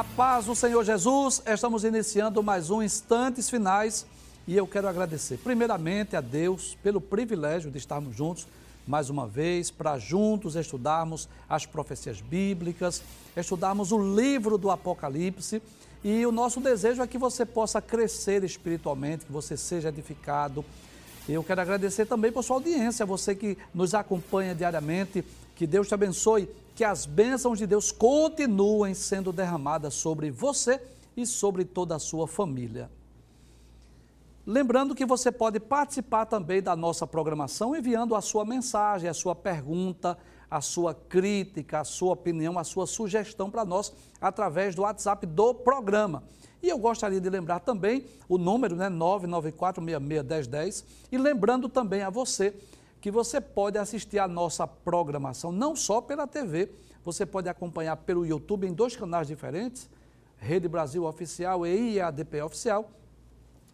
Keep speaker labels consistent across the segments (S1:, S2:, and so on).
S1: A paz do Senhor Jesus, estamos iniciando mais um Instantes Finais e eu quero agradecer primeiramente a Deus pelo privilégio de estarmos juntos mais uma vez para juntos estudarmos as profecias bíblicas, estudarmos o livro do Apocalipse e o nosso desejo é que você possa crescer espiritualmente, que você seja edificado. Eu quero agradecer também por sua audiência, você que nos acompanha diariamente, que Deus te abençoe que as bênçãos de Deus continuem sendo derramadas sobre você e sobre toda a sua família. Lembrando que você pode participar também da nossa programação enviando a sua mensagem, a sua pergunta, a sua crítica, a sua opinião, a sua sugestão para nós através do WhatsApp do programa. E eu gostaria de lembrar também o número, né, 994661010, e lembrando também a você que você pode assistir a nossa programação, não só pela TV, você pode acompanhar pelo YouTube em dois canais diferentes, Rede Brasil Oficial e IADP Oficial.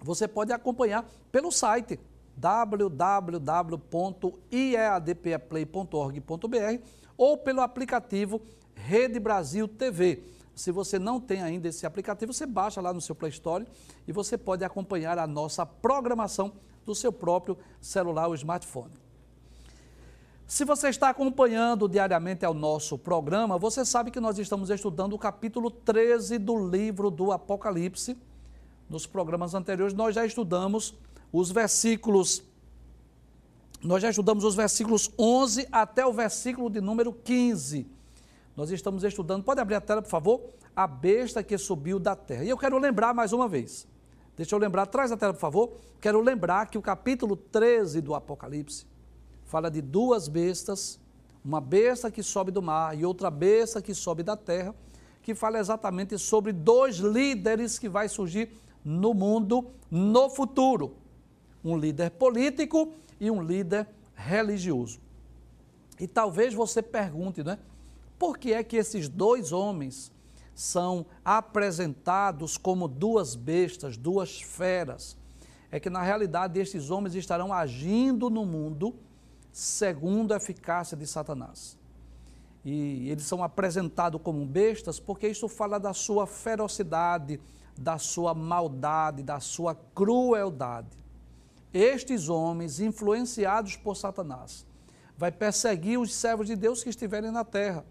S1: Você pode acompanhar pelo site www.iadpeplay.org.br ou pelo aplicativo Rede Brasil TV. Se você não tem ainda esse aplicativo, você baixa lá no seu Play Store e você pode acompanhar a nossa programação do seu próprio celular ou smartphone. Se você está acompanhando diariamente o nosso programa, você sabe que nós estamos estudando o capítulo 13 do livro do Apocalipse. Nos programas anteriores nós já estudamos os versículos nós já estudamos os versículos 11 até o versículo de número 15. Nós estamos estudando, pode abrir a tela, por favor? A besta que subiu da terra. E eu quero lembrar mais uma vez. Deixa eu lembrar, traz a tela, por favor. Quero lembrar que o capítulo 13 do Apocalipse fala de duas bestas, uma besta que sobe do mar e outra besta que sobe da terra, que fala exatamente sobre dois líderes que vai surgir no mundo no futuro. Um líder político e um líder religioso. E talvez você pergunte, né? Por que é que esses dois homens são apresentados como duas bestas, duas feras? É que na realidade estes homens estarão agindo no mundo segundo a eficácia de Satanás. E eles são apresentados como bestas porque isso fala da sua ferocidade, da sua maldade, da sua crueldade. Estes homens, influenciados por Satanás, vai perseguir os servos de Deus que estiverem na terra.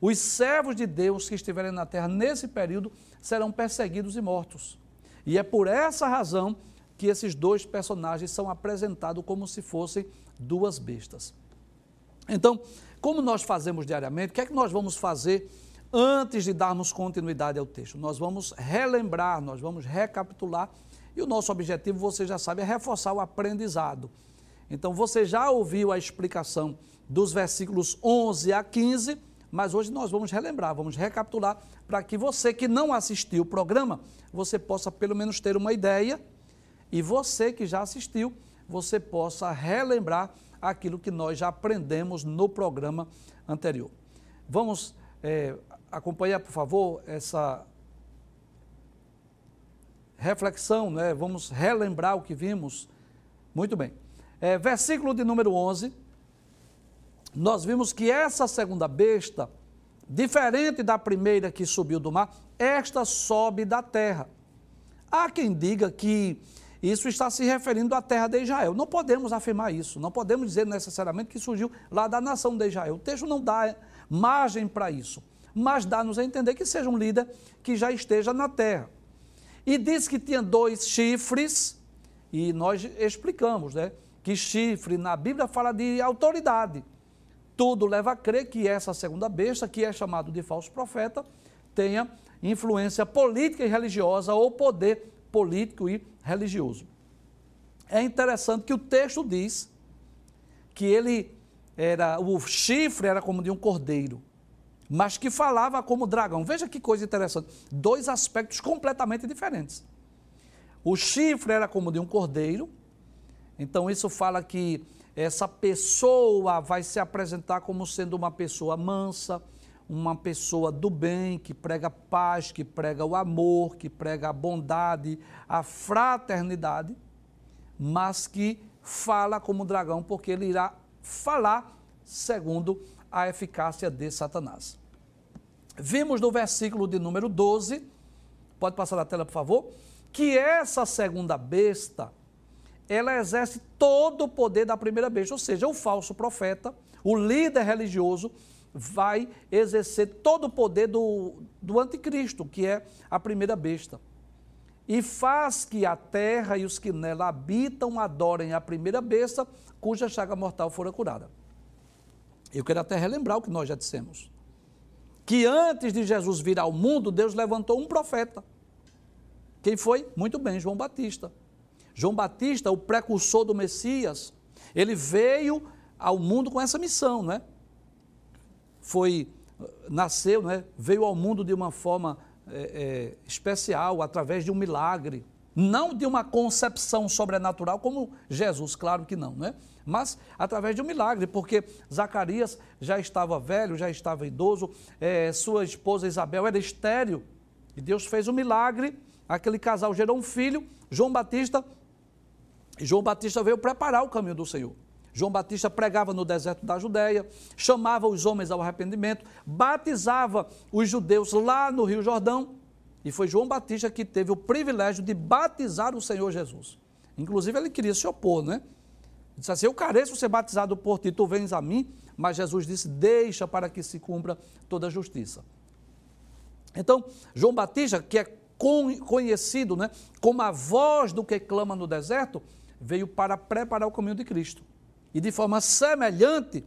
S1: Os servos de Deus que estiverem na terra nesse período serão perseguidos e mortos. E é por essa razão que esses dois personagens são apresentados como se fossem duas bestas. Então, como nós fazemos diariamente, o que é que nós vamos fazer antes de darmos continuidade ao texto? Nós vamos relembrar, nós vamos recapitular e o nosso objetivo, você já sabe, é reforçar o aprendizado. Então, você já ouviu a explicação dos versículos 11 a 15, mas hoje nós vamos relembrar, vamos recapitular para que você que não assistiu o programa, você possa pelo menos ter uma ideia e você que já assistiu, você possa relembrar aquilo que nós já aprendemos no programa anterior. Vamos é, acompanhar, por favor, essa reflexão, né? vamos relembrar o que vimos. Muito bem. É, versículo de número 11, nós vimos que essa segunda besta, diferente da primeira que subiu do mar, esta sobe da terra. Há quem diga que isso está se referindo à terra de Israel. Não podemos afirmar isso, não podemos dizer necessariamente que surgiu lá da nação de Israel. O texto não dá margem para isso, mas dá-nos a entender que seja um líder que já esteja na terra. E diz que tinha dois chifres, e nós explicamos, né? Que chifre na Bíblia fala de autoridade. Tudo leva a crer que essa segunda besta, que é chamado de falso profeta, tenha influência política e religiosa ou poder político e religioso. É interessante que o texto diz que ele era, o chifre era como de um cordeiro, mas que falava como dragão. Veja que coisa interessante. Dois aspectos completamente diferentes. O chifre era como de um cordeiro, então isso fala que essa pessoa vai se apresentar como sendo uma pessoa mansa, uma pessoa do bem, que prega paz, que prega o amor, que prega a bondade, a fraternidade, mas que fala como dragão, porque ele irá falar segundo a eficácia de Satanás. vimos no versículo de número 12, pode passar na tela, por favor, que essa segunda besta, ela exerce todo o poder da primeira besta, ou seja, o falso profeta, o líder religioso, vai exercer todo o poder do, do anticristo, que é a primeira besta. E faz que a terra e os que nela habitam adorem a primeira besta, cuja chaga mortal fora curada. Eu quero até relembrar o que nós já dissemos. Que antes de Jesus vir ao mundo, Deus levantou um profeta. Quem foi? Muito bem, João Batista. João Batista, o precursor do Messias, ele veio ao mundo com essa missão, né? Foi, nasceu, né? veio ao mundo de uma forma é, é, especial, através de um milagre. Não de uma concepção sobrenatural, como Jesus, claro que não, né? Mas através de um milagre, porque Zacarias já estava velho, já estava idoso, é, sua esposa Isabel era estéril, e Deus fez um milagre, aquele casal gerou um filho, João Batista João Batista veio preparar o caminho do Senhor. João Batista pregava no deserto da Judéia, chamava os homens ao arrependimento, batizava os judeus lá no Rio Jordão, e foi João Batista que teve o privilégio de batizar o Senhor Jesus. Inclusive, ele queria se opor, né? Disse assim: Eu careço ser batizado por ti, tu vens a mim. Mas Jesus disse: Deixa para que se cumpra toda a justiça. Então, João Batista, que é conhecido né, como a voz do que clama no deserto, veio para preparar o caminho de Cristo. E de forma semelhante,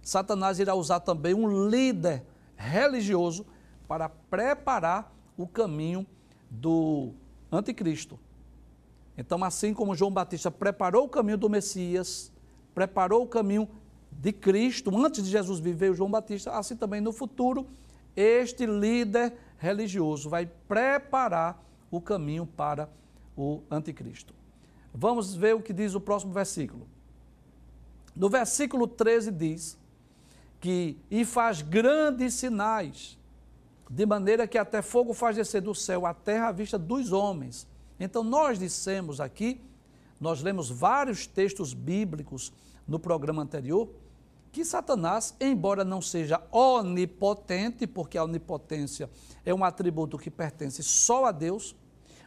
S1: Satanás irá usar também um líder religioso para preparar o caminho do anticristo. Então, assim como João Batista preparou o caminho do Messias, preparou o caminho de Cristo, antes de Jesus viver, João Batista, assim também no futuro, este líder religioso vai preparar o caminho para o anticristo. Vamos ver o que diz o próximo versículo. No versículo 13 diz que e faz grandes sinais, de maneira que até fogo faz descer do céu a terra à vista dos homens. Então nós dissemos aqui, nós lemos vários textos bíblicos no programa anterior, que Satanás, embora não seja onipotente, porque a onipotência é um atributo que pertence só a Deus,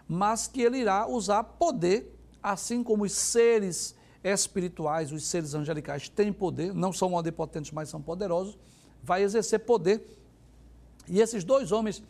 S1: mas que ele irá usar poder assim como os seres espirituais, os seres angelicais têm poder, não são onipotentes, mas são poderosos, vai exercer poder. E esses dois homens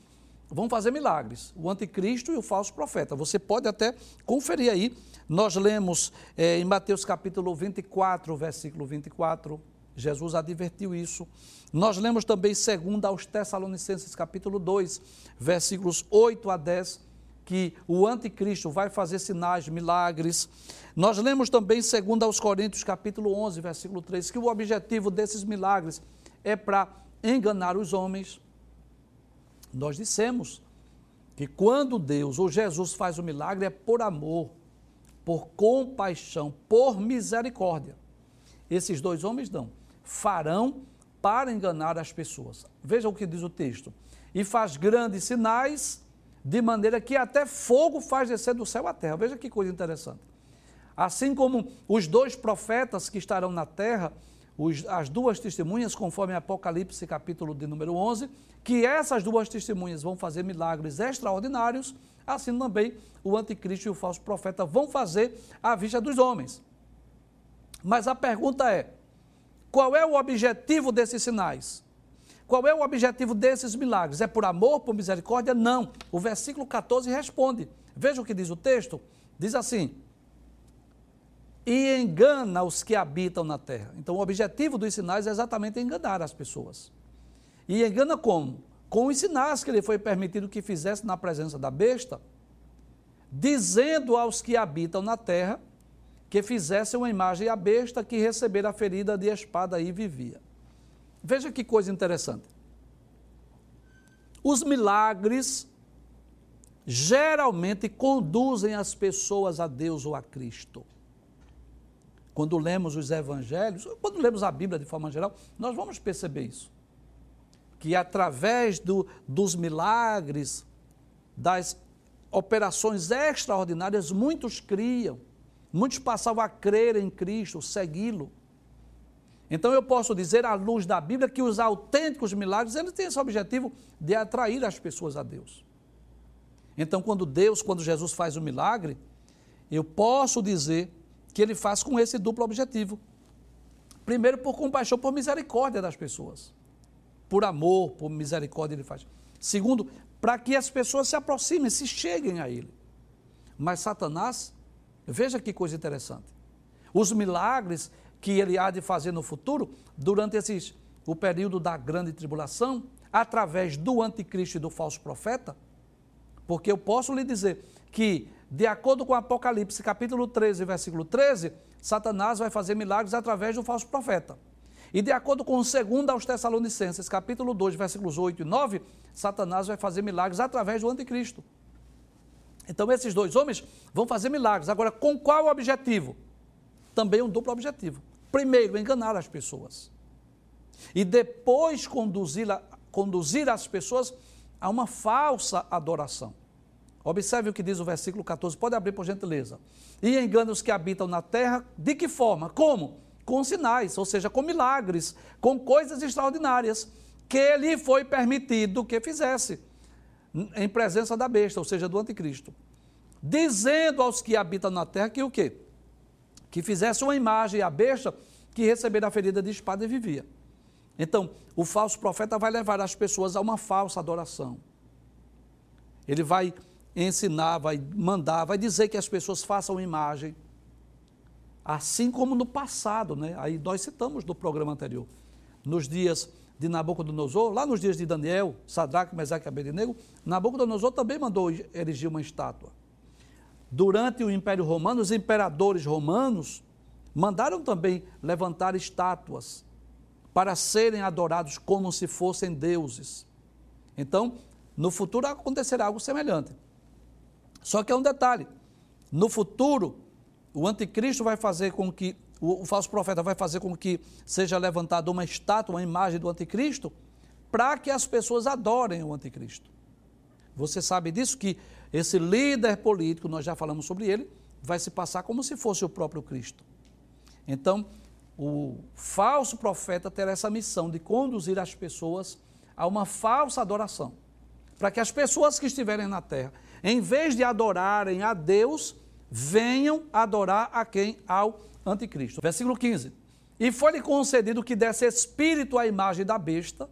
S1: vão fazer milagres, o anticristo e o falso profeta. Você pode até conferir aí. Nós lemos é, em Mateus capítulo 24, versículo 24, Jesus advertiu isso. Nós lemos também segundo aos Tessalonicenses capítulo 2, versículos 8 a 10, que o anticristo vai fazer sinais, milagres. Nós lemos também, segundo aos Coríntios, capítulo 11, versículo 3, que o objetivo desses milagres é para enganar os homens. Nós dissemos que quando Deus ou Jesus faz o milagre é por amor, por compaixão, por misericórdia. Esses dois homens não, farão para enganar as pessoas. Veja o que diz o texto. E faz grandes sinais de maneira que até fogo faz descer do céu à terra. Veja que coisa interessante. Assim como os dois profetas que estarão na terra, os, as duas testemunhas, conforme Apocalipse capítulo de número 11, que essas duas testemunhas vão fazer milagres extraordinários, assim também o anticristo e o falso profeta vão fazer à vista dos homens. Mas a pergunta é: qual é o objetivo desses sinais? Qual é o objetivo desses milagres? É por amor, por misericórdia? Não. O versículo 14 responde. Veja o que diz o texto. Diz assim: E engana os que habitam na terra. Então, o objetivo dos sinais é exatamente enganar as pessoas. E engana como? Com os sinais que ele foi permitido que fizesse na presença da besta, dizendo aos que habitam na terra que fizessem uma imagem à besta que recebera a ferida de espada e vivia. Veja que coisa interessante. Os milagres geralmente conduzem as pessoas a Deus ou a Cristo. Quando lemos os evangelhos, quando lemos a Bíblia de forma geral, nós vamos perceber isso. Que através do, dos milagres, das operações extraordinárias, muitos criam, muitos passavam a crer em Cristo, segui-lo. Então eu posso dizer, à luz da Bíblia, que os autênticos milagres, eles têm esse objetivo de atrair as pessoas a Deus. Então, quando Deus, quando Jesus faz o milagre, eu posso dizer que ele faz com esse duplo objetivo. Primeiro, por compaixão, por misericórdia das pessoas. Por amor, por misericórdia ele faz. Segundo, para que as pessoas se aproximem, se cheguem a ele. Mas Satanás, veja que coisa interessante. Os milagres que ele há de fazer no futuro, durante esses, o período da grande tribulação, através do anticristo e do falso profeta, porque eu posso lhe dizer que, de acordo com Apocalipse, capítulo 13, versículo 13, Satanás vai fazer milagres através do falso profeta. E de acordo com 2 aos Tessalonicenses, capítulo 2, versículos 8 e 9, Satanás vai fazer milagres através do anticristo. Então esses dois homens vão fazer milagres. Agora, com qual objetivo? Também um duplo objetivo. Primeiro, enganar as pessoas. E depois conduzir, conduzir as pessoas a uma falsa adoração. Observe o que diz o versículo 14, pode abrir por gentileza. E engana os que habitam na terra, de que forma? Como? Com sinais, ou seja, com milagres, com coisas extraordinárias, que lhe foi permitido que fizesse, em presença da besta, ou seja, do anticristo. Dizendo aos que habitam na terra que o quê? Que fizesse uma imagem à besta que recebera a ferida de espada e vivia. Então, o falso profeta vai levar as pessoas a uma falsa adoração. Ele vai ensinar, vai mandar, vai dizer que as pessoas façam imagem. Assim como no passado, né? Aí nós citamos no programa anterior. Nos dias de Nabucodonosor, lá nos dias de Daniel, Sadraque, Mesaque e Abednego, Nabucodonosor também mandou erigir uma estátua. Durante o Império Romano, os imperadores romanos mandaram também levantar estátuas para serem adorados como se fossem deuses. Então, no futuro acontecerá algo semelhante. Só que é um detalhe: no futuro, o anticristo vai fazer com que, o, o falso profeta vai fazer com que seja levantada uma estátua, uma imagem do anticristo, para que as pessoas adorem o anticristo. Você sabe disso que esse líder político, nós já falamos sobre ele, vai se passar como se fosse o próprio Cristo. Então, o falso profeta terá essa missão de conduzir as pessoas a uma falsa adoração. Para que as pessoas que estiverem na terra, em vez de adorarem a Deus, venham adorar a quem? Ao anticristo. Versículo 15. E foi-lhe concedido que desse espírito à imagem da besta,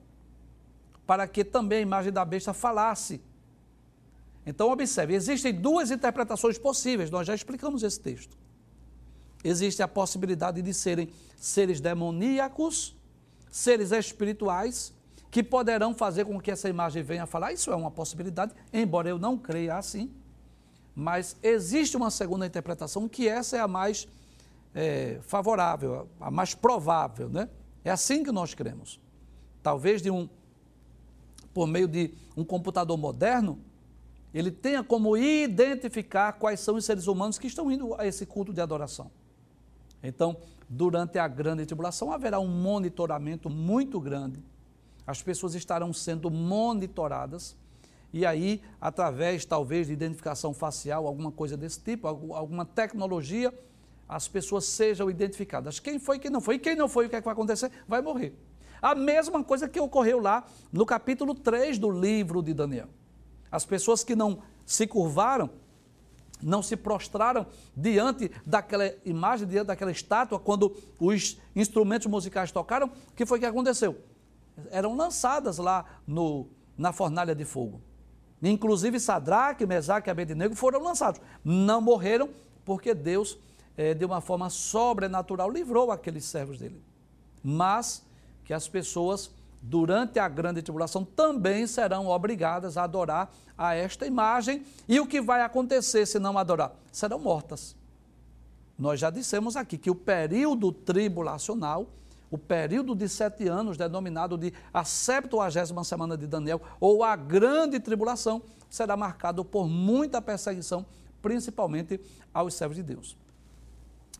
S1: para que também a imagem da besta falasse. Então, observe, existem duas interpretações possíveis, nós já explicamos esse texto existe a possibilidade de serem seres demoníacos, seres espirituais, que poderão fazer com que essa imagem venha a falar. Isso é uma possibilidade, embora eu não creia assim. Mas existe uma segunda interpretação, que essa é a mais é, favorável, a mais provável, né? É assim que nós cremos. Talvez de um, por meio de um computador moderno, ele tenha como identificar quais são os seres humanos que estão indo a esse culto de adoração. Então, durante a grande tribulação, haverá um monitoramento muito grande. As pessoas estarão sendo monitoradas. E aí, através talvez de identificação facial, alguma coisa desse tipo, alguma tecnologia, as pessoas sejam identificadas. Quem foi, quem não foi. E quem não foi, o que, é que vai acontecer? Vai morrer. A mesma coisa que ocorreu lá no capítulo 3 do livro de Daniel. As pessoas que não se curvaram não se prostraram diante daquela imagem, diante daquela estátua, quando os instrumentos musicais tocaram, o que foi que aconteceu? Eram lançadas lá no, na fornalha de fogo. Inclusive Sadraque, Mesaque e Abednego foram lançados. Não morreram porque Deus, é, de uma forma sobrenatural, livrou aqueles servos dele. Mas que as pessoas durante a grande tribulação, também serão obrigadas a adorar a esta imagem. E o que vai acontecer se não adorar? Serão mortas. Nós já dissemos aqui que o período tribulacional, o período de sete anos, denominado de a 70 semana de Daniel, ou a grande tribulação, será marcado por muita perseguição, principalmente aos servos de Deus.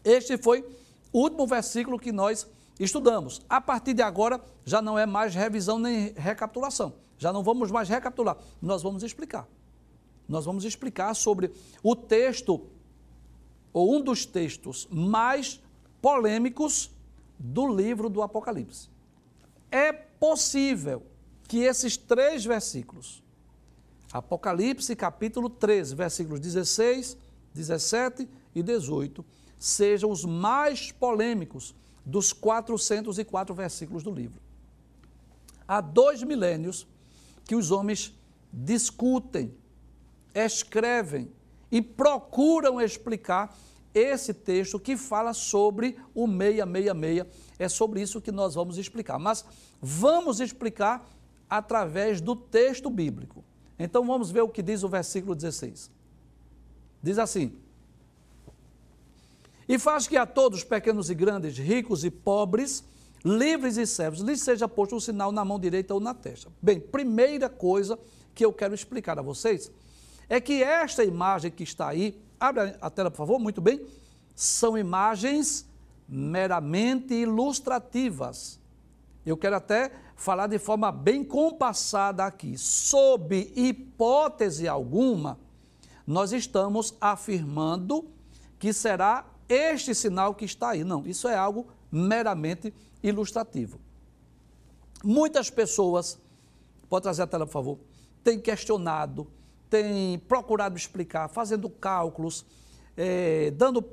S1: Este foi o último versículo que nós estudamos. A partir de agora, já não é mais revisão nem recapitulação. Já não vamos mais recapitular. Nós vamos explicar. Nós vamos explicar sobre o texto, ou um dos textos mais polêmicos do livro do Apocalipse. É possível que esses três versículos, Apocalipse capítulo 13, versículos 16, 17 e 18, sejam os mais polêmicos dos 404 versículos do livro. Há dois milênios que os homens discutem, escrevem e procuram explicar esse texto que fala sobre o 666. É sobre isso que nós vamos explicar. Mas vamos explicar através do texto bíblico. Então vamos ver o que diz o versículo 16. Diz assim: E faz que a todos, pequenos e grandes, ricos e pobres, livres e servos, lhes seja posto um sinal na mão direita ou na testa. Bem, primeira coisa que eu quero explicar a vocês é que esta imagem que está aí Abre a tela, por favor, muito bem. São imagens meramente ilustrativas. Eu quero até falar de forma bem compassada aqui. Sob hipótese alguma, nós estamos afirmando que será este sinal que está aí. Não, isso é algo meramente ilustrativo. Muitas pessoas, pode trazer a tela, por favor, têm questionado tem procurado explicar, fazendo cálculos, é, dando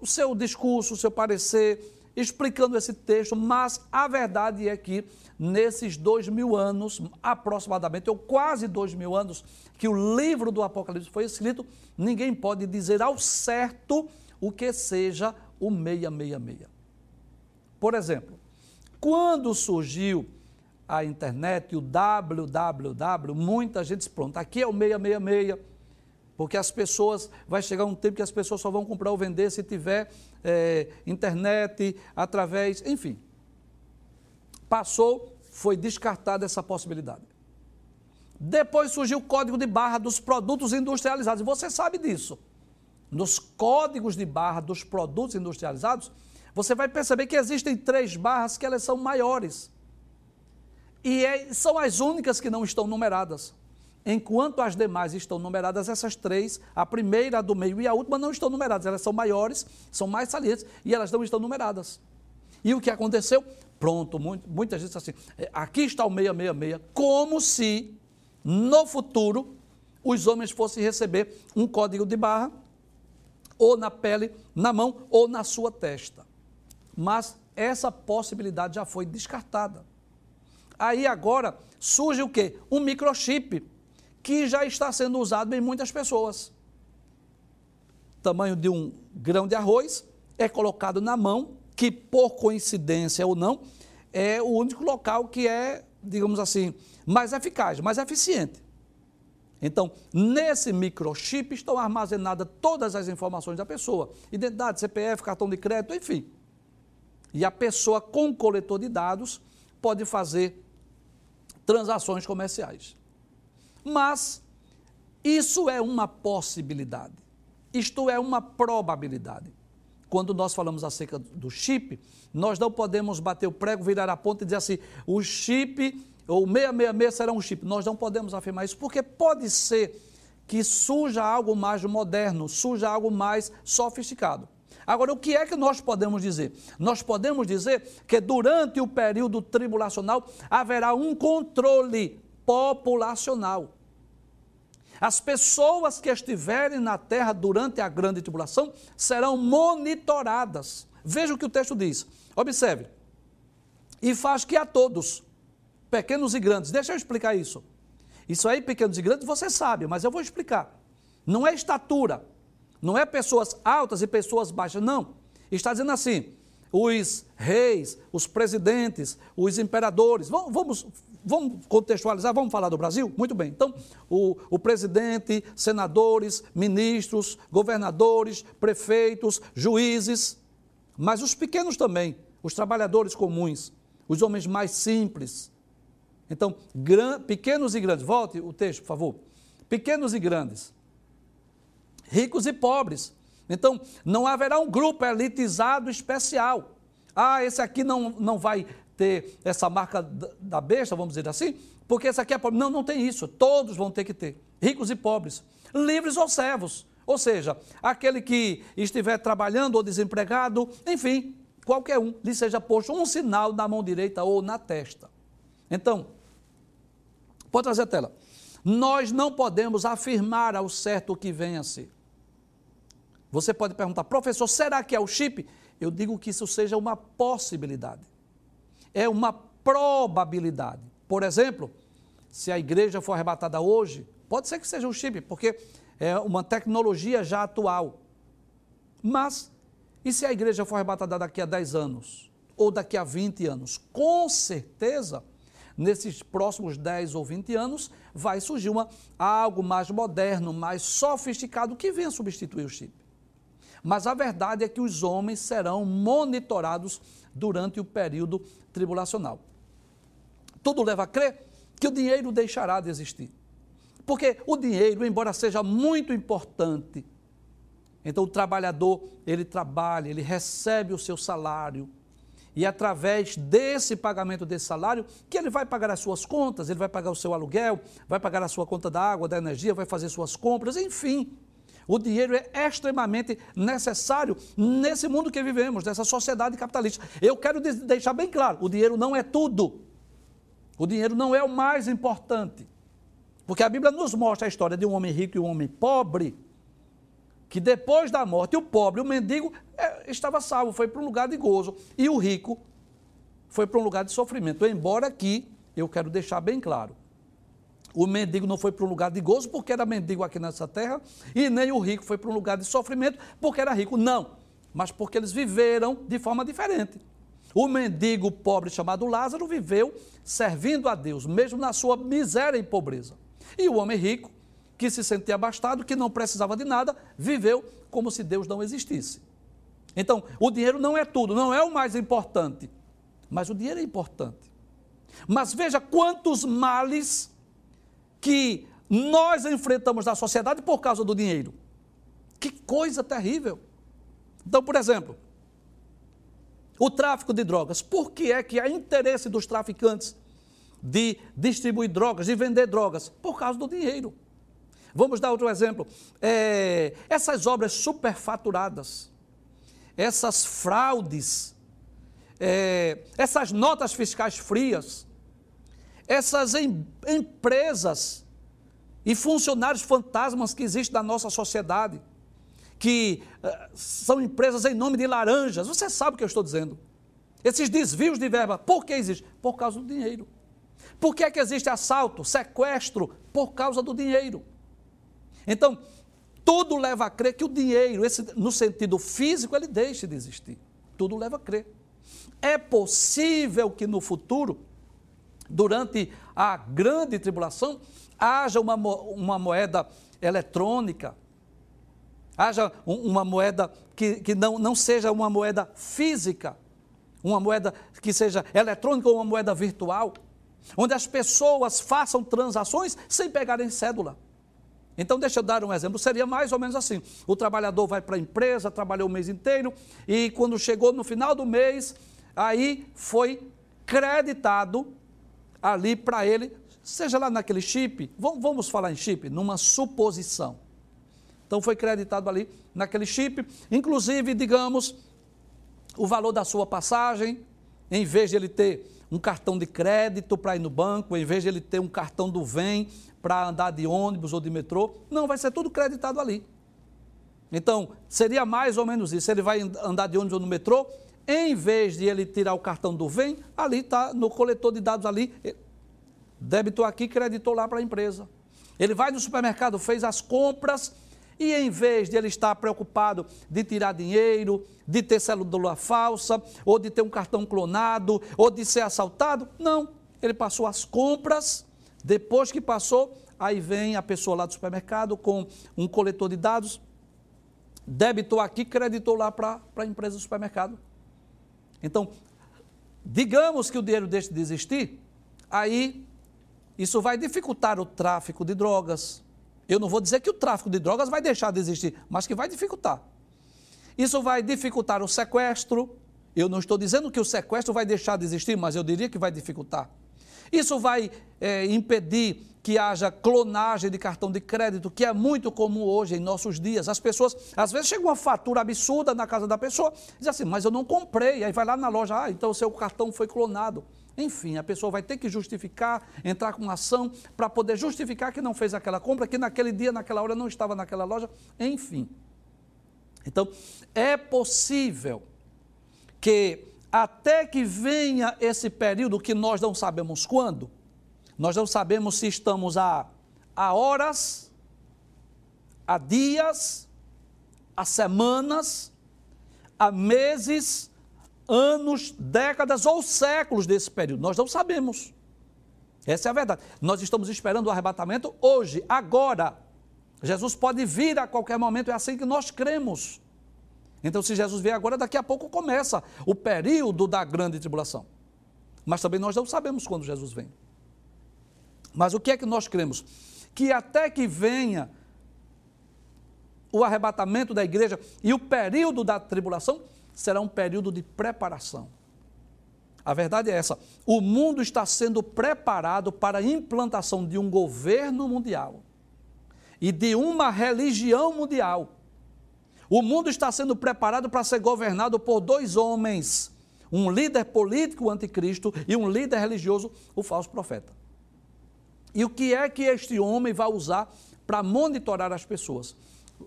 S1: o seu discurso, o seu parecer, explicando esse texto, mas a verdade é que nesses dois mil anos, aproximadamente, ou quase dois mil anos, que o livro do Apocalipse foi escrito, ninguém pode dizer ao certo o que seja o 666. Por exemplo, quando surgiu a internet, o www, muita gente diz, pronto, aqui é o 666, porque as pessoas, vai chegar um tempo que as pessoas só vão comprar ou vender se tiver é, internet, através, enfim. Passou, foi descartada essa possibilidade. Depois surgiu o código de barra dos produtos industrializados, você sabe disso. Nos códigos de barra dos produtos industrializados, você vai perceber que existem três barras que elas são maiores e é, são as únicas que não estão numeradas. Enquanto as demais estão numeradas, essas três, a primeira, a do meio e a última, não estão numeradas. Elas são maiores, são mais salientes e elas não estão numeradas. E o que aconteceu? Pronto, muito, muita gente assim, é, aqui está o 666, como se no futuro os homens fossem receber um código de barra, ou na pele, na mão, ou na sua testa. Mas essa possibilidade já foi descartada. Aí agora surge o quê? Um microchip que já está sendo usado em muitas pessoas. Tamanho de um grão de arroz é colocado na mão, que por coincidência ou não, é o único local que é, digamos assim, mais eficaz, mais eficiente. Então, nesse microchip estão armazenadas todas as informações da pessoa: identidade, CPF, cartão de crédito, enfim. E a pessoa com coletor de dados pode fazer transações comerciais. Mas isso é uma possibilidade. Isto é uma probabilidade. Quando nós falamos acerca do chip, nós não podemos bater o prego, virar a ponta e dizer assim: o chip ou 666 será um chip. Nós não podemos afirmar isso, porque pode ser que surja algo mais moderno, surja algo mais sofisticado. Agora, o que é que nós podemos dizer? Nós podemos dizer que durante o período tribulacional haverá um controle populacional. As pessoas que estiverem na terra durante a grande tribulação serão monitoradas. Veja o que o texto diz. Observe. E faz que a todos, pequenos e grandes, deixa eu explicar isso. Isso aí, pequenos e grandes, você sabe, mas eu vou explicar. Não é estatura, não é pessoas altas e pessoas baixas, não. Está dizendo assim: os reis, os presidentes, os imperadores. Vamos, vamos, contextualizar, vamos falar do Brasil? Muito bem. Então, o, o presidente, senadores, ministros, governadores, prefeitos, juízes, mas os pequenos também, os trabalhadores comuns, os homens mais simples. Então, gran, pequenos e grandes. Volte o texto, por favor. Pequenos e grandes ricos e pobres. Então, não haverá um grupo elitizado especial. Ah, esse aqui não, não vai ter essa marca da besta, vamos dizer assim, porque esse aqui é pobre. Não, não tem isso. Todos vão ter que ter. Ricos e pobres. Livres ou servos. Ou seja, aquele que estiver trabalhando ou desempregado, enfim, qualquer um, lhe seja posto um sinal na mão direita ou na testa. Então, pode trazer a tela. Nós não podemos afirmar ao certo o que vem a ser. Você pode perguntar, professor, será que é o chip? Eu digo que isso seja uma possibilidade. É uma probabilidade. Por exemplo, se a igreja for arrebatada hoje, pode ser que seja um chip, porque é uma tecnologia já atual. Mas, e se a igreja for arrebatada daqui a 10 anos? Ou daqui a 20 anos? Com certeza, nesses próximos 10 ou 20 anos, vai surgir uma, algo mais moderno, mais sofisticado, que venha substituir o chip. Mas a verdade é que os homens serão monitorados durante o período tribulacional. Tudo leva a crer que o dinheiro deixará de existir. Porque o dinheiro, embora seja muito importante, então o trabalhador, ele trabalha, ele recebe o seu salário, e através desse pagamento desse salário, que ele vai pagar as suas contas, ele vai pagar o seu aluguel, vai pagar a sua conta da água, da energia, vai fazer suas compras, enfim. O dinheiro é extremamente necessário nesse mundo que vivemos, nessa sociedade capitalista. Eu quero deixar bem claro: o dinheiro não é tudo. O dinheiro não é o mais importante. Porque a Bíblia nos mostra a história de um homem rico e um homem pobre, que depois da morte, o pobre, o mendigo, é, estava salvo, foi para um lugar de gozo, e o rico foi para um lugar de sofrimento. Embora aqui, eu quero deixar bem claro, o mendigo não foi para um lugar de gozo porque era mendigo aqui nessa terra, e nem o rico foi para um lugar de sofrimento porque era rico. Não, mas porque eles viveram de forma diferente. O mendigo pobre chamado Lázaro viveu servindo a Deus, mesmo na sua miséria e pobreza. E o homem rico, que se sentia abastado, que não precisava de nada, viveu como se Deus não existisse. Então, o dinheiro não é tudo, não é o mais importante, mas o dinheiro é importante. Mas veja quantos males que nós enfrentamos na sociedade por causa do dinheiro. Que coisa terrível. Então, por exemplo, o tráfico de drogas. Por que é que há interesse dos traficantes de distribuir drogas, de vender drogas? Por causa do dinheiro. Vamos dar outro exemplo. É, essas obras superfaturadas, essas fraudes, é, essas notas fiscais frias, essas em, empresas e funcionários fantasmas que existem na nossa sociedade que uh, são empresas em nome de laranjas. Você sabe o que eu estou dizendo. Esses desvios de verba, por que existe? Por causa do dinheiro. Por que é que existe assalto, sequestro? Por causa do dinheiro. Então, tudo leva a crer que o dinheiro, esse, no sentido físico, ele deixe de existir. Tudo leva a crer. É possível que no futuro, durante a grande tribulação, haja uma, uma moeda eletrônica, haja uma moeda que, que não, não seja uma moeda física, uma moeda que seja eletrônica ou uma moeda virtual, onde as pessoas façam transações sem pegarem cédula. Então, deixa eu dar um exemplo. Seria mais ou menos assim: o trabalhador vai para a empresa, trabalhou o mês inteiro, e quando chegou no final do mês, aí foi creditado ali para ele, seja lá naquele chip, vamos falar em chip, numa suposição. Então foi creditado ali naquele chip, inclusive, digamos, o valor da sua passagem, em vez de ele ter um cartão de crédito para ir no banco, em vez de ele ter um cartão do Vem para andar de ônibus ou de metrô, não, vai ser tudo creditado ali. Então, seria mais ou menos isso. Ele vai andar de ônibus ou no metrô, em vez de ele tirar o cartão do Vem, ali está no coletor de dados ali, débitou aqui, creditou lá para a empresa. Ele vai no supermercado, fez as compras e em vez de ele estar preocupado de tirar dinheiro, de ter célula falsa, ou de ter um cartão clonado, ou de ser assaltado, não. Ele passou as compras, depois que passou, aí vem a pessoa lá do supermercado com um coletor de dados, debitou aqui, creditou lá para a empresa do supermercado. Então, digamos que o dinheiro deixe de existir, aí isso vai dificultar o tráfico de drogas, eu não vou dizer que o tráfico de drogas vai deixar de existir, mas que vai dificultar. Isso vai dificultar o sequestro. Eu não estou dizendo que o sequestro vai deixar de existir, mas eu diria que vai dificultar. Isso vai é, impedir que haja clonagem de cartão de crédito, que é muito comum hoje em nossos dias. As pessoas, às vezes, chega uma fatura absurda na casa da pessoa, diz assim, mas eu não comprei. Aí vai lá na loja, ah, então o seu cartão foi clonado. Enfim, a pessoa vai ter que justificar, entrar com ação para poder justificar que não fez aquela compra, que naquele dia, naquela hora não estava naquela loja. Enfim. Então, é possível que até que venha esse período que nós não sabemos quando, nós não sabemos se estamos a, a horas, a dias, a semanas, a meses, anos, décadas ou séculos desse período. Nós não sabemos. Essa é a verdade. Nós estamos esperando o arrebatamento hoje, agora. Jesus pode vir a qualquer momento, é assim que nós cremos. Então, se Jesus vier agora, daqui a pouco começa o período da grande tribulação. Mas também nós não sabemos quando Jesus vem. Mas o que é que nós cremos? Que até que venha o arrebatamento da igreja e o período da tribulação será um período de preparação. A verdade é essa: o mundo está sendo preparado para a implantação de um governo mundial e de uma religião mundial. O mundo está sendo preparado para ser governado por dois homens: um líder político, o anticristo, e um líder religioso, o falso profeta. E o que é que este homem vai usar para monitorar as pessoas?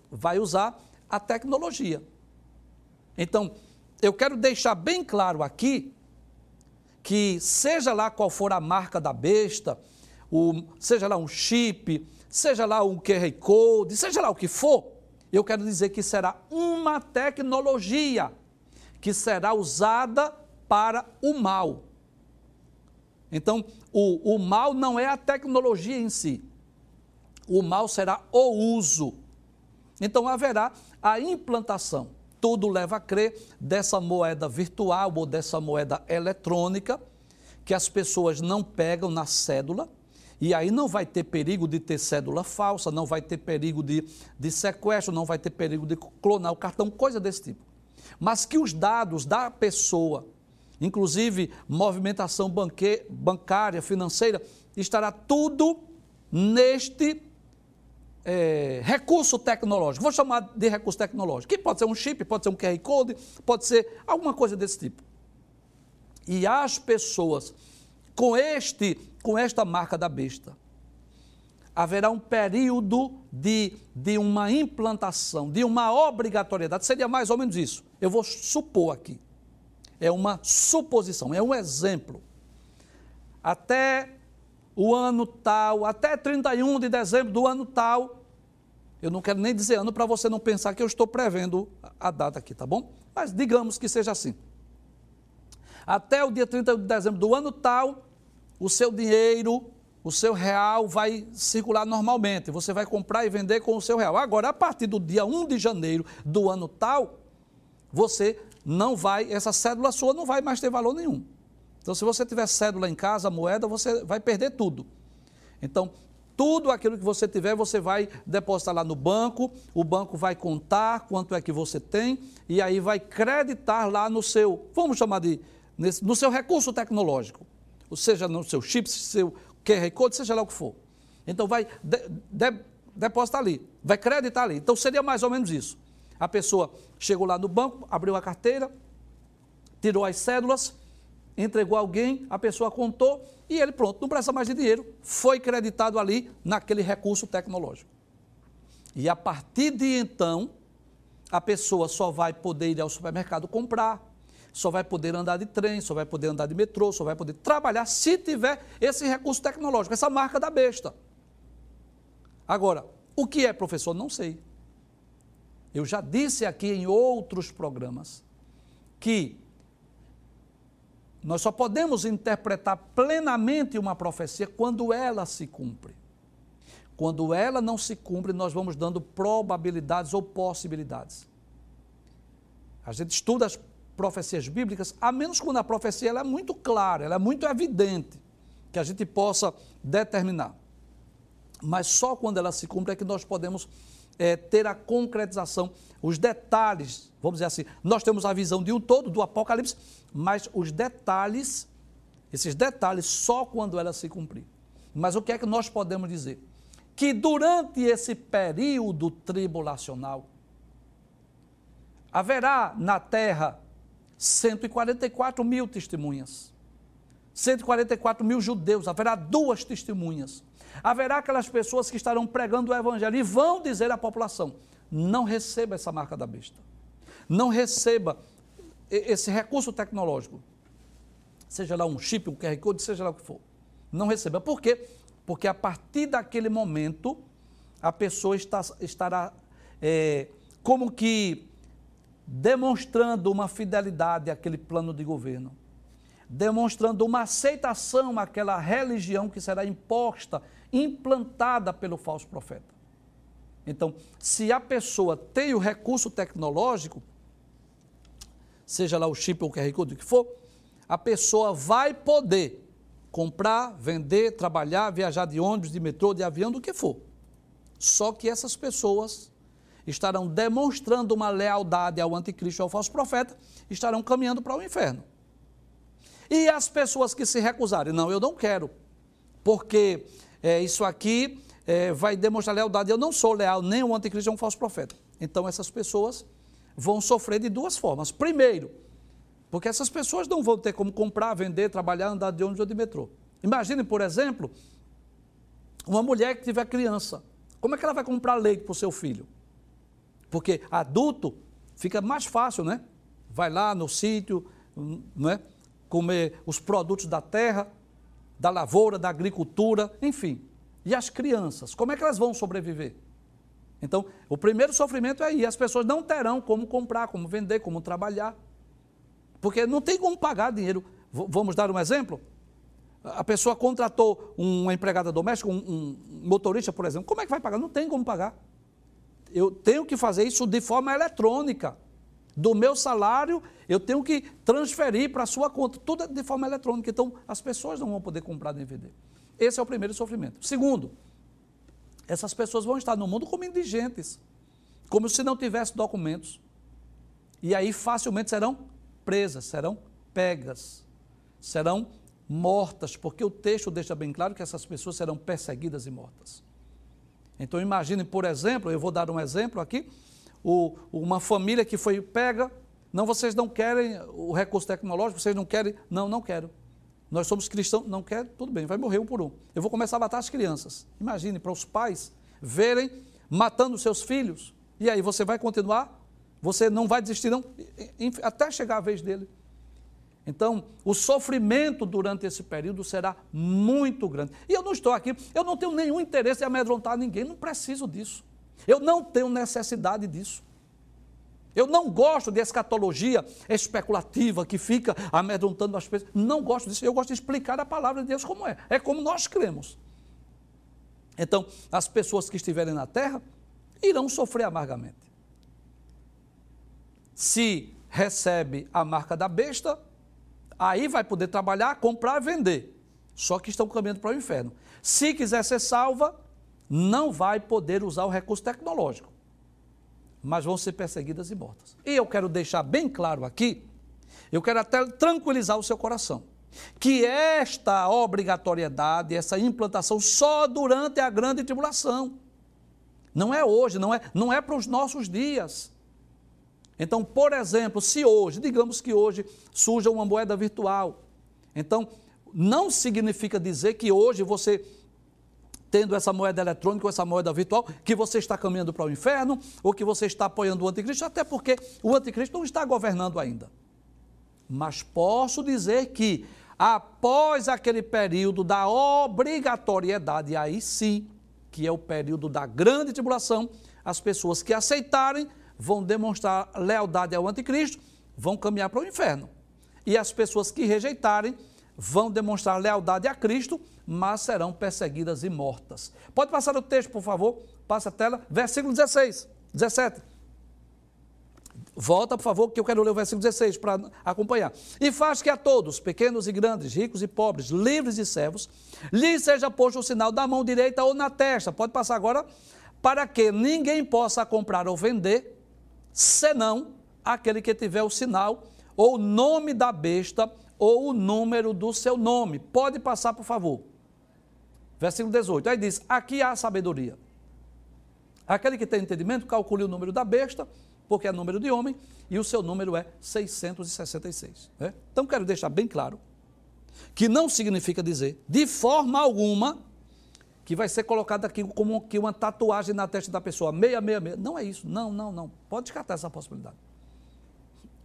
S1: Vai usar a tecnologia. Então, eu quero deixar bem claro aqui que, seja lá qual for a marca da besta, o, seja lá um chip, seja lá um QR Code, seja lá o que for, eu quero dizer que será uma tecnologia que será usada para o mal. Então, o, o mal não é a tecnologia em si, o mal será o uso. Então, haverá a implantação. Tudo leva a crer dessa moeda virtual ou dessa moeda eletrônica, que as pessoas não pegam na cédula, e aí não vai ter perigo de ter cédula falsa, não vai ter perigo de, de sequestro, não vai ter perigo de clonar o cartão, coisa desse tipo. Mas que os dados da pessoa inclusive movimentação banque, bancária, financeira, estará tudo neste é, recurso tecnológico. Vou chamar de recurso tecnológico, que pode ser um chip, pode ser um QR Code, pode ser alguma coisa desse tipo. E as pessoas com este, com esta marca da besta, haverá um período de, de uma implantação, de uma obrigatoriedade, seria mais ou menos isso. Eu vou supor aqui é uma suposição, é um exemplo. Até o ano tal, até 31 de dezembro do ano tal, eu não quero nem dizer ano para você não pensar que eu estou prevendo a data aqui, tá bom? Mas digamos que seja assim. Até o dia 31 de dezembro do ano tal, o seu dinheiro, o seu real vai circular normalmente. Você vai comprar e vender com o seu real. Agora, a partir do dia 1 de janeiro do ano tal, você não vai, essa cédula sua não vai mais ter valor nenhum. Então, se você tiver cédula em casa, moeda, você vai perder tudo. Então, tudo aquilo que você tiver, você vai depositar lá no banco, o banco vai contar quanto é que você tem e aí vai creditar lá no seu, vamos chamar de, no seu recurso tecnológico, ou seja, no seu chip, seu QR Code, seja lá o que for. Então, vai de, de, depositar ali, vai creditar ali. Então, seria mais ou menos isso. A pessoa chegou lá no banco, abriu a carteira, tirou as cédulas, entregou alguém, a pessoa contou e ele, pronto, não precisa mais de dinheiro, foi creditado ali naquele recurso tecnológico. E a partir de então, a pessoa só vai poder ir ao supermercado comprar, só vai poder andar de trem, só vai poder andar de metrô, só vai poder trabalhar se tiver esse recurso tecnológico, essa marca da besta. Agora, o que é, professor? Não sei. Eu já disse aqui em outros programas que nós só podemos interpretar plenamente uma profecia quando ela se cumpre. Quando ela não se cumpre, nós vamos dando probabilidades ou possibilidades. A gente estuda as profecias bíblicas, a menos quando a profecia é muito clara, ela é muito evidente, que a gente possa determinar. Mas só quando ela se cumpre é que nós podemos é, ter a concretização, os detalhes, vamos dizer assim, nós temos a visão de um todo do Apocalipse, mas os detalhes esses detalhes só quando ela se cumprir. Mas o que é que nós podemos dizer? Que durante esse período tribulacional, haverá na terra 144 mil testemunhas. 144 mil judeus, haverá duas testemunhas. Haverá aquelas pessoas que estarão pregando o evangelho e vão dizer à população: não receba essa marca da besta. Não receba esse recurso tecnológico. Seja lá um chip, um QR Code, seja lá o que for. Não receba. Por quê? Porque a partir daquele momento, a pessoa está, estará é, como que demonstrando uma fidelidade àquele plano de governo, demonstrando uma aceitação àquela religião que será imposta, implantada pelo falso profeta. Então, se a pessoa tem o recurso tecnológico, seja lá o chip ou o QR Code, o que for, a pessoa vai poder comprar, vender, trabalhar, viajar de ônibus, de metrô, de avião, do que for. Só que essas pessoas estarão demonstrando uma lealdade ao anticristo, ao falso profeta, estarão caminhando para o inferno. E as pessoas que se recusarem, não, eu não quero, porque é, isso aqui é, vai demonstrar lealdade, eu não sou leal, nem o anticristo é um falso profeta. Então essas pessoas vão sofrer de duas formas. Primeiro, porque essas pessoas não vão ter como comprar, vender, trabalhar, andar de ônibus ou de metrô. Imagine, por exemplo, uma mulher que tiver criança. Como é que ela vai comprar leite para o seu filho? Porque adulto fica mais fácil, né? Vai lá no sítio, não é? Comer os produtos da terra, da lavoura, da agricultura, enfim. E as crianças, como é que elas vão sobreviver? Então, o primeiro sofrimento é aí, as pessoas não terão como comprar, como vender, como trabalhar. Porque não tem como pagar dinheiro. V vamos dar um exemplo? A pessoa contratou uma empregada doméstica, um, um motorista, por exemplo. Como é que vai pagar? Não tem como pagar eu tenho que fazer isso de forma eletrônica. Do meu salário, eu tenho que transferir para a sua conta, tudo é de forma eletrônica. Então, as pessoas não vão poder comprar vender. Esse é o primeiro sofrimento. Segundo, essas pessoas vão estar no mundo como indigentes, como se não tivessem documentos. E aí facilmente serão presas, serão pegas, serão mortas, porque o texto deixa bem claro que essas pessoas serão perseguidas e mortas. Então imagine, por exemplo, eu vou dar um exemplo aqui, o, uma família que foi pega, não, vocês não querem o recurso tecnológico, vocês não querem, não, não quero. Nós somos cristãos, não quer, tudo bem, vai morrer um por um. Eu vou começar a matar as crianças. Imagine, para os pais verem matando seus filhos. E aí, você vai continuar? Você não vai desistir, não? Até chegar a vez dele. Então, o sofrimento durante esse período será muito grande. E eu não estou aqui, eu não tenho nenhum interesse em amedrontar ninguém, não preciso disso. Eu não tenho necessidade disso. Eu não gosto de escatologia especulativa que fica amedrontando as pessoas. Não gosto disso. Eu gosto de explicar a palavra de Deus como é. É como nós cremos. Então, as pessoas que estiverem na terra irão sofrer amargamente. Se recebe a marca da besta, Aí vai poder trabalhar, comprar, vender. Só que estão caminhando para o inferno. Se quiser ser salva, não vai poder usar o recurso tecnológico. Mas vão ser perseguidas e mortas. E eu quero deixar bem claro aqui, eu quero até tranquilizar o seu coração, que esta obrigatoriedade, essa implantação só durante a grande tribulação. Não é hoje, não é, não é para os nossos dias. Então, por exemplo, se hoje, digamos que hoje surja uma moeda virtual, então não significa dizer que hoje você tendo essa moeda eletrônica ou essa moeda virtual, que você está caminhando para o inferno ou que você está apoiando o anticristo, até porque o anticristo não está governando ainda. Mas posso dizer que após aquele período da obrigatoriedade, aí sim, que é o período da grande tribulação, as pessoas que aceitarem vão demonstrar lealdade ao anticristo, vão caminhar para o inferno. E as pessoas que rejeitarem vão demonstrar lealdade a Cristo, mas serão perseguidas e mortas. Pode passar o texto, por favor? Passa a tela. Versículo 16, 17. Volta, por favor, que eu quero ler o versículo 16 para acompanhar. E faz que a todos, pequenos e grandes, ricos e pobres, livres e servos, lhes seja posto o sinal da mão direita ou na testa. Pode passar agora, para que ninguém possa comprar ou vender senão aquele que tiver o sinal ou o nome da besta ou o número do seu nome. Pode passar, por favor. Versículo 18. Aí diz: Aqui há sabedoria. Aquele que tem entendimento, calcule o número da besta, porque é número de homem, e o seu número é 666. Né? Então, quero deixar bem claro que não significa dizer, de forma alguma, que vai ser colocado aqui como que uma tatuagem na testa da pessoa, 666. Não é isso. Não, não, não. Pode descartar essa possibilidade.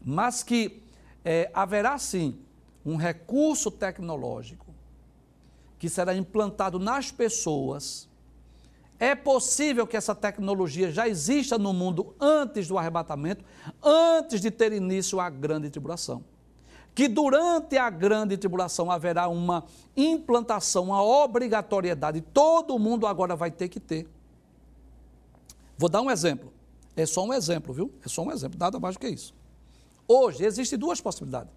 S1: Mas que é, haverá sim um recurso tecnológico que será implantado nas pessoas. É possível que essa tecnologia já exista no mundo antes do arrebatamento, antes de ter início a grande tribulação. Que durante a grande tribulação haverá uma implantação, uma obrigatoriedade, todo mundo agora vai ter que ter. Vou dar um exemplo. É só um exemplo, viu? É só um exemplo, nada mais do que isso. Hoje existem duas possibilidades.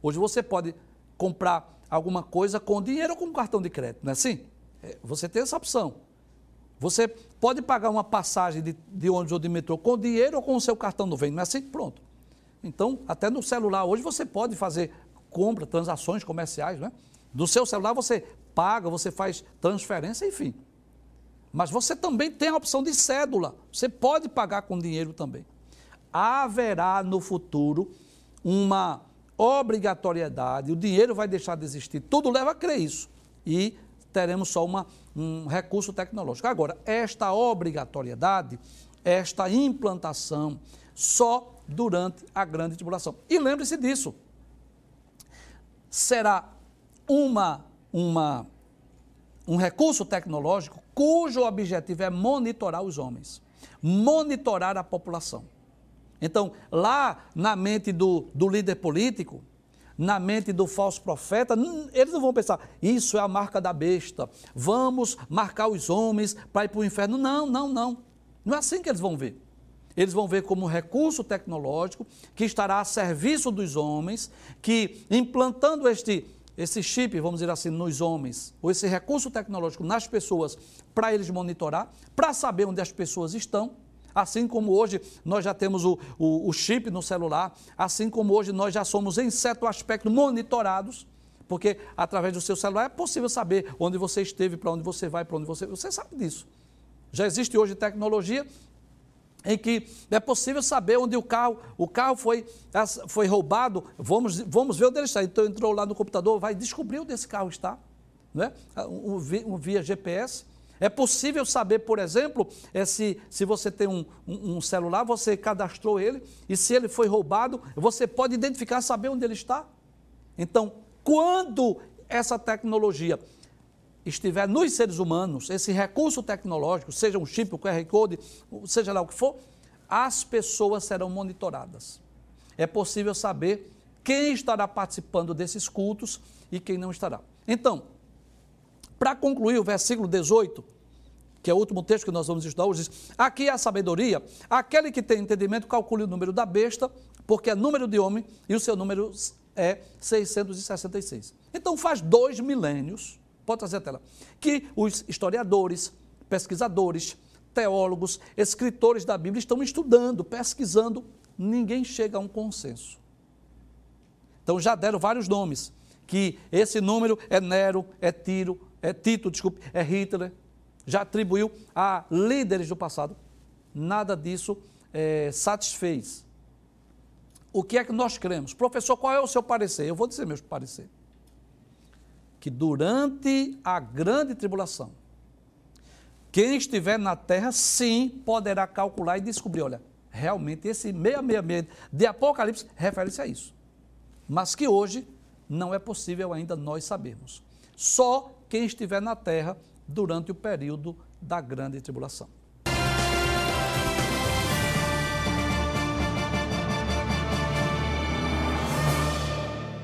S1: Hoje você pode comprar alguma coisa com dinheiro ou com cartão de crédito, não é assim? É, você tem essa opção. Você pode pagar uma passagem de, de ônibus ou de metrô com dinheiro ou com o seu cartão do vem, não é assim? Pronto. Então, até no celular hoje você pode fazer compra, transações comerciais, né? Do seu celular você paga, você faz transferência, enfim. Mas você também tem a opção de cédula. Você pode pagar com dinheiro também haverá no futuro uma obrigatoriedade, o dinheiro vai deixar de existir. Tudo leva a crer isso. E teremos só uma, um recurso tecnológico. Agora, esta obrigatoriedade, esta implantação, só durante a grande tribulação. E lembre-se disso. Será uma, uma, um recurso tecnológico cujo objetivo é monitorar os homens, monitorar a população. Então, lá na mente do, do líder político, na mente do falso profeta, eles não vão pensar, isso é a marca da besta, vamos marcar os homens para ir para o inferno. Não, não, não. Não é assim que eles vão ver. Eles vão ver como um recurso tecnológico que estará a serviço dos homens, que implantando este, esse chip, vamos dizer assim, nos homens, ou esse recurso tecnológico nas pessoas, para eles monitorar, para saber onde as pessoas estão, Assim como hoje nós já temos o, o, o chip no celular, assim como hoje nós já somos, em certo aspecto, monitorados, porque através do seu celular é possível saber onde você esteve, para onde você vai, para onde você. Você sabe disso. Já existe hoje tecnologia em que é possível saber onde o carro, o carro foi, foi roubado, vamos, vamos ver onde ele está. Então entrou lá no computador, vai descobrir onde esse carro está, não é? um, um, via GPS. É possível saber, por exemplo, é se, se você tem um, um, um, celular, você cadastrou ele, e se ele foi roubado, você pode identificar, saber onde ele está. Então, quando essa tecnologia estiver nos seres humanos, esse recurso tecnológico, seja um chip, um QR Code, seja lá o que for, as pessoas serão monitoradas. É possível saber quem estará participando desses cultos e quem não estará. Então, para concluir, o versículo 18, que é o último texto que nós vamos estudar hoje, diz: Aqui é a sabedoria, aquele que tem entendimento, calcule o número da besta, porque é número de homem e o seu número é 666. Então faz dois milênios, pode trazer a tela, que os historiadores, pesquisadores, teólogos, escritores da Bíblia estão estudando, pesquisando, ninguém chega a um consenso. Então já deram vários nomes, que esse número é Nero, é Tiro, é Tito, desculpe, é Hitler, já atribuiu a líderes do passado. Nada disso é, satisfez. O que é que nós cremos? Professor, qual é o seu parecer? Eu vou dizer meu parecer. Que durante a grande tribulação, quem estiver na terra, sim, poderá calcular e descobrir, olha, realmente esse 666 de Apocalipse refere-se a isso. Mas que hoje não é possível ainda nós sabermos. Só quem estiver na terra durante o período da grande tribulação.